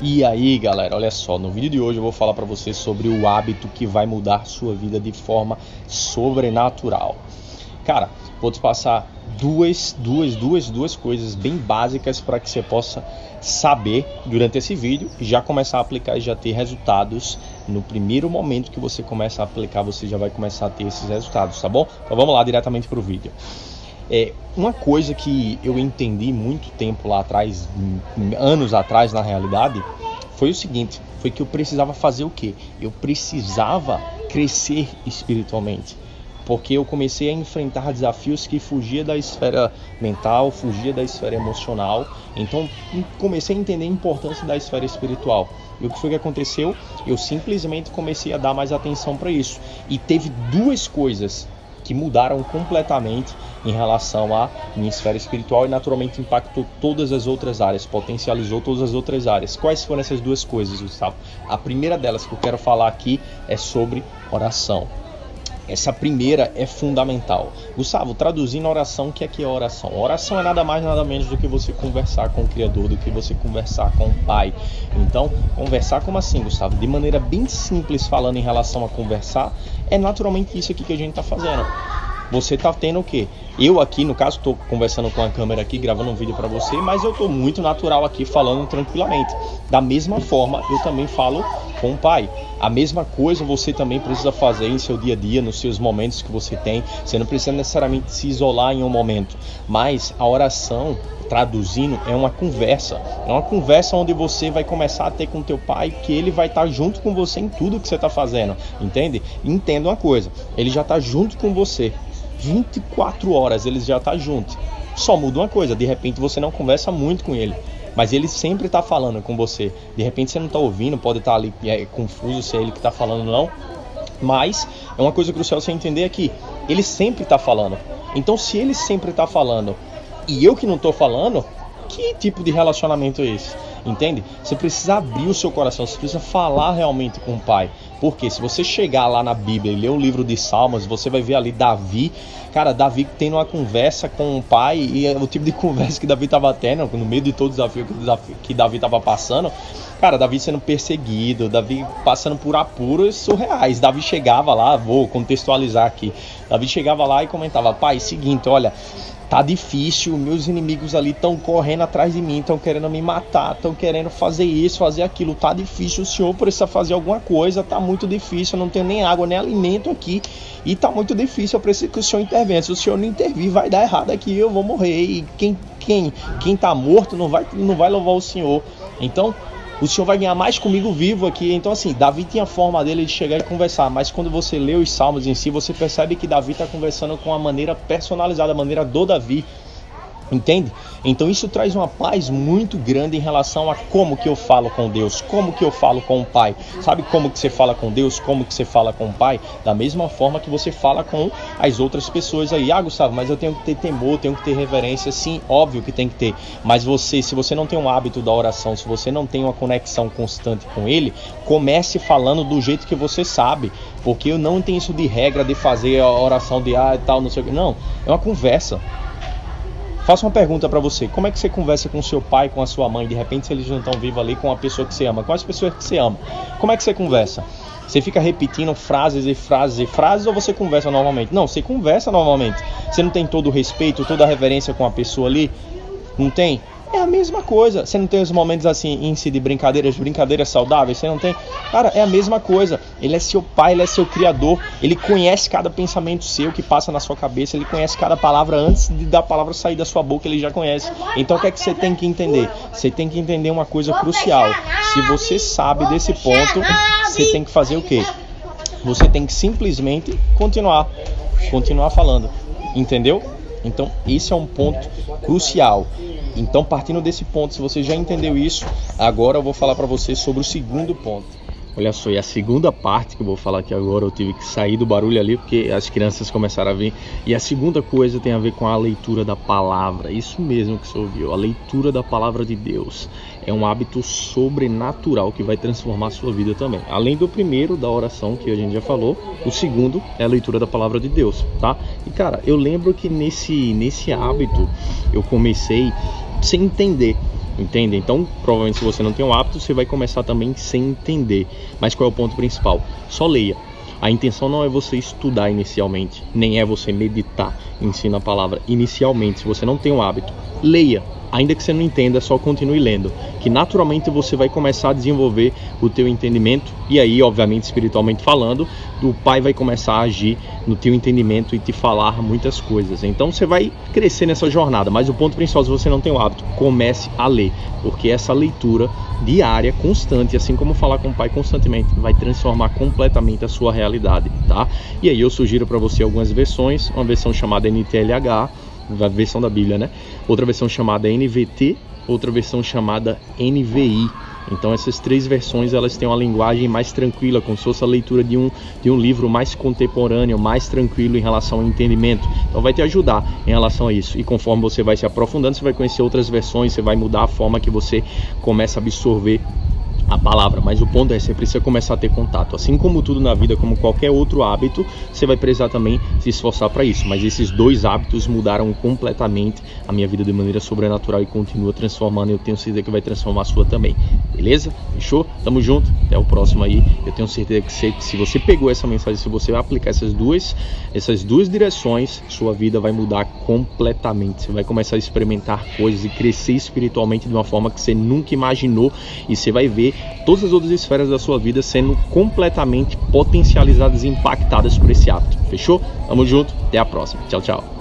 E aí, galera, olha só, no vídeo de hoje eu vou falar para você sobre o hábito que vai mudar sua vida de forma sobrenatural. Cara, vou te passar duas, duas, duas, duas coisas bem básicas para que você possa saber durante esse vídeo e já começar a aplicar e já ter resultados. No primeiro momento que você começa a aplicar, você já vai começar a ter esses resultados, tá bom? Então vamos lá diretamente para o vídeo. É, uma coisa que eu entendi muito tempo lá atrás, anos atrás na realidade, foi o seguinte: foi que eu precisava fazer o quê? Eu precisava crescer espiritualmente. Porque eu comecei a enfrentar desafios que fugia da esfera mental, fugia da esfera emocional. Então comecei a entender a importância da esfera espiritual. E o que foi que aconteceu? Eu simplesmente comecei a dar mais atenção para isso. E teve duas coisas que mudaram completamente em relação à minha esfera espiritual e naturalmente impactou todas as outras áreas, potencializou todas as outras áreas. Quais foram essas duas coisas, Gustavo? A primeira delas que eu quero falar aqui é sobre oração. Essa primeira é fundamental. Gustavo, traduzindo oração, o que é que é oração? Oração é nada mais nada menos do que você conversar com o Criador, do que você conversar com o Pai. Então, conversar como assim, Gustavo? De maneira bem simples, falando em relação a conversar, é naturalmente isso aqui que a gente está fazendo você tá tendo o quê? Eu aqui, no caso, estou conversando com a câmera aqui, gravando um vídeo para você, mas eu estou muito natural aqui, falando tranquilamente. Da mesma forma, eu também falo com o pai. A mesma coisa você também precisa fazer em seu dia a dia, nos seus momentos que você tem. Você não precisa necessariamente se isolar em um momento, mas a oração, traduzindo, é uma conversa. É uma conversa onde você vai começar a ter com teu pai, que ele vai estar junto com você em tudo que você está fazendo, entende? Entenda uma coisa, ele já está junto com você. 24 horas eles já tá junto. Só muda uma coisa, de repente você não conversa muito com ele, mas ele sempre está falando com você. De repente você não está ouvindo, pode estar tá ali é, confuso se é ele que está falando não. Mas é uma coisa crucial você entender aqui, ele sempre está falando. Então se ele sempre está falando e eu que não estou falando, que tipo de relacionamento é esse? Entende? Você precisa abrir o seu coração, você precisa falar realmente com o Pai. Porque se você chegar lá na Bíblia e ler o livro de Salmos, você vai ver ali Davi, cara, Davi tendo uma conversa com o pai e é o tipo de conversa que Davi estava tendo, no meio de todo o desafio que Davi estava passando. Cara, Davi sendo perseguido, Davi passando por apuros surreais. Davi chegava lá, vou contextualizar aqui. Davi chegava lá e comentava: Pai, seguinte, olha, tá difícil, meus inimigos ali estão correndo atrás de mim, estão querendo me matar, estão querendo fazer isso, fazer aquilo, tá difícil, o senhor precisa fazer alguma coisa, tá muito difícil, eu não tenho nem água, nem alimento aqui, e tá muito difícil, eu preciso que o senhor intervenha, se o senhor não intervir, vai dar errado aqui, eu vou morrer, e quem, quem, quem tá morto não vai, não vai louvar o senhor, então o senhor vai ganhar mais comigo vivo aqui. Então, assim, Davi tinha a forma dele de chegar e conversar, mas quando você lê os salmos em si, você percebe que Davi está conversando com a maneira personalizada, a maneira do Davi. Entende? Então isso traz uma paz muito grande em relação a como que eu falo com Deus, como que eu falo com o Pai. Sabe como que você fala com Deus, como que você fala com o Pai? Da mesma forma que você fala com as outras pessoas aí. Ah, Gustavo, mas eu tenho que ter temor, tenho que ter reverência. Sim, óbvio que tem que ter. Mas você, se você não tem um hábito da oração, se você não tem uma conexão constante com Ele, comece falando do jeito que você sabe. Porque eu não tenho isso de regra de fazer a oração de ah e tal, não sei o que. Não, é uma conversa. Faça uma pergunta para você. Como é que você conversa com seu pai, com a sua mãe? De repente, se eles não estão vivos ali, com a pessoa que você ama. Quais pessoas que você ama? Como é que você conversa? Você fica repetindo frases e frases e frases ou você conversa normalmente? Não, você conversa normalmente. Você não tem todo o respeito, toda a reverência com a pessoa ali? Não tem? É a mesma coisa. Você não tem os momentos assim, índice de brincadeiras, brincadeiras saudáveis? Você não tem? Cara, é a mesma coisa. Ele é seu pai, ele é seu criador. Ele conhece cada pensamento seu que passa na sua cabeça. Ele conhece cada palavra antes de da palavra sair da sua boca. Ele já conhece. Então o que é que você tem que entender? Você tem que entender uma coisa crucial. Se você sabe desse ponto, você tem que fazer o quê? Você tem que simplesmente continuar, continuar falando. Entendeu? Então, esse é um ponto crucial. Então, partindo desse ponto, se você já entendeu isso, agora eu vou falar para você sobre o segundo ponto. Olha só, e a segunda parte que eu vou falar aqui agora, eu tive que sair do barulho ali porque as crianças começaram a vir. E a segunda coisa tem a ver com a leitura da palavra. Isso mesmo que você ouviu, a leitura da palavra de Deus. É um hábito sobrenatural que vai transformar a sua vida também. Além do primeiro, da oração, que a gente já falou, o segundo é a leitura da palavra de Deus, tá? E cara, eu lembro que nesse, nesse hábito eu comecei sem entender Entende? Então, provavelmente se você não tem o hábito, você vai começar também sem entender. Mas qual é o ponto principal? Só leia. A intenção não é você estudar inicialmente, nem é você meditar, ensina a palavra inicialmente. Se você não tem o hábito, leia ainda que você não entenda, só continue lendo, que naturalmente você vai começar a desenvolver o teu entendimento e aí, obviamente, espiritualmente falando, o Pai vai começar a agir no teu entendimento e te falar muitas coisas. Então você vai crescer nessa jornada, mas o ponto principal, se você não tem o hábito, comece a ler, porque essa leitura diária, constante, assim como falar com o Pai constantemente, vai transformar completamente a sua realidade, tá? E aí eu sugiro para você algumas versões, uma versão chamada NTLH, a versão da Bíblia, né? Outra versão chamada NVT, outra versão chamada NVI. Então essas três versões elas têm uma linguagem mais tranquila, como se fosse a leitura de um, de um livro mais contemporâneo, mais tranquilo em relação ao entendimento. Então vai te ajudar em relação a isso. E conforme você vai se aprofundando, você vai conhecer outras versões, você vai mudar a forma que você começa a absorver a palavra, mas o ponto é você precisa começar a ter contato. Assim como tudo na vida, como qualquer outro hábito, você vai precisar também se esforçar para isso. Mas esses dois hábitos mudaram completamente a minha vida de maneira sobrenatural e continua transformando. Eu tenho certeza que vai transformar a sua também. Beleza? Fechou? Tamo junto. Até o próximo aí. Eu tenho certeza que se, se você pegou essa mensagem, se você aplicar essas duas, essas duas direções, sua vida vai mudar completamente. Você vai começar a experimentar coisas e crescer espiritualmente de uma forma que você nunca imaginou e você vai ver todas as outras esferas da sua vida sendo completamente potencializadas e impactadas por esse hábito. Fechou? Tamo junto, até a próxima. Tchau, tchau.